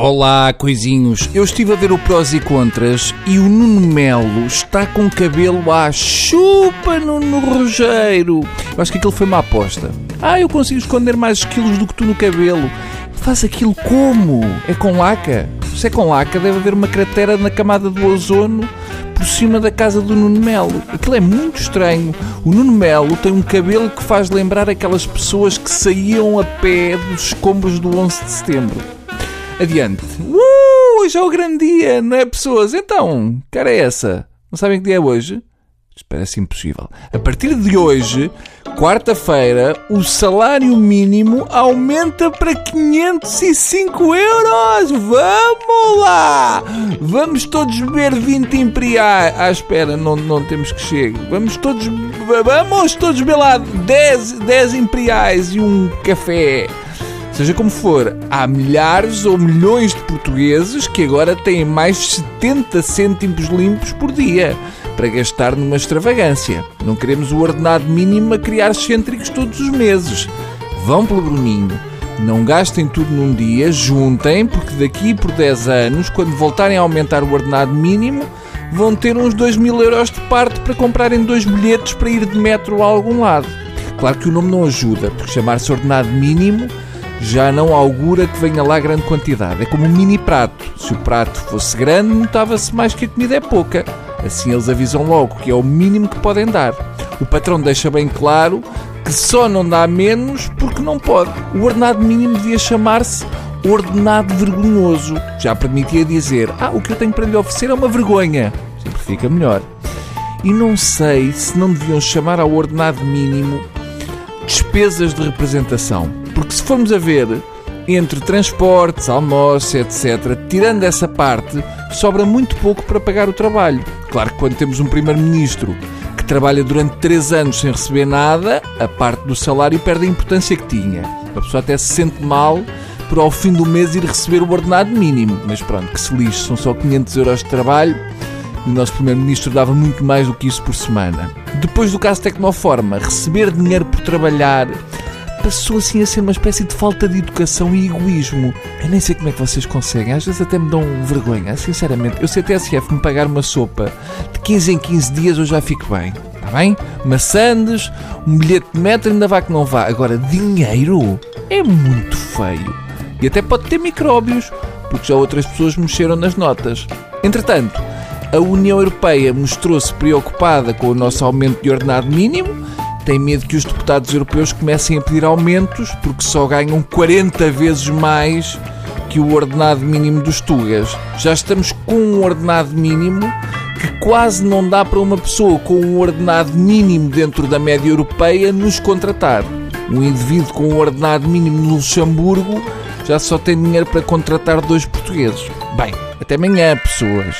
Olá, coisinhos. Eu estive a ver o prós e contras e o Nuno Melo está com cabelo à chupa no, Rogeiro. Eu acho que aquilo foi uma aposta. Ah, eu consigo esconder mais quilos do que tu no cabelo. Faz aquilo como? É com laca? Se é com laca, deve haver uma cratera na camada do ozono por cima da casa do Nuno Melo. Aquilo é muito estranho. O Nuno Melo tem um cabelo que faz lembrar aquelas pessoas que saíam a pé dos escombros do 11 de setembro. Adiante. Uh, hoje é o grande dia, não é, pessoas? Então, cara é essa? Não sabem que dia é hoje? Parece impossível. A partir de hoje, quarta-feira, o salário mínimo aumenta para 505 euros! Vamos lá! Vamos todos beber 20 imperiais. Ah, espera, não, não temos que chegar. Vamos todos. Vamos todos beber lá 10, 10 imperiais e um café. Seja como for, há milhares ou milhões de portugueses que agora têm mais de 70 cêntimos limpos por dia para gastar numa extravagância. Não queremos o ordenado mínimo a criar excêntricos todos os meses. Vão pelo Bruninho. Não gastem tudo num dia, juntem, porque daqui por 10 anos, quando voltarem a aumentar o ordenado mínimo, vão ter uns 2 mil euros de parte para comprarem dois bilhetes para ir de metro a algum lado. Claro que o nome não ajuda, porque chamar-se ordenado mínimo já não augura que venha lá grande quantidade. É como um mini prato. Se o prato fosse grande, notava-se mais que a comida é pouca. Assim eles avisam logo que é o mínimo que podem dar. O patrão deixa bem claro que só não dá menos porque não pode. O ordenado mínimo devia chamar-se ordenado vergonhoso. Já permitia dizer: Ah, o que eu tenho para lhe oferecer é uma vergonha. Sempre fica melhor. E não sei se não deviam chamar ao ordenado mínimo despesas de representação. Porque se formos a ver, entre transportes, almoços, etc., tirando essa parte, sobra muito pouco para pagar o trabalho. Claro que quando temos um primeiro-ministro que trabalha durante 3 anos sem receber nada, a parte do salário perde a importância que tinha. A pessoa até se sente mal por ao fim do mês ir receber o ordenado mínimo. Mas pronto, que se lixe, são só 500 euros de trabalho e o nosso Primeiro-Ministro dava muito mais do que isso por semana. Depois do caso Tecnoforma, receber dinheiro por trabalhar passou assim a ser uma espécie de falta de educação e egoísmo. Eu nem sei como é que vocês conseguem, às vezes até me dão vergonha, sinceramente. Eu se a TSF me pagar uma sopa de 15 em 15 dias eu já fico bem. Está bem? Maçandes, um bilhete de metro ainda vá que não vá. Agora, dinheiro é muito feio. E até pode ter micróbios, porque já outras pessoas mexeram nas notas. Entretanto, a União Europeia mostrou-se preocupada com o nosso aumento de ordenado mínimo tem medo que os deputados europeus comecem a pedir aumentos porque só ganham 40 vezes mais que o ordenado mínimo dos Tugas. Já estamos com um ordenado mínimo que quase não dá para uma pessoa com um ordenado mínimo dentro da média europeia nos contratar. Um indivíduo com um ordenado mínimo no Luxemburgo já só tem dinheiro para contratar dois portugueses. Bem, até amanhã, pessoas.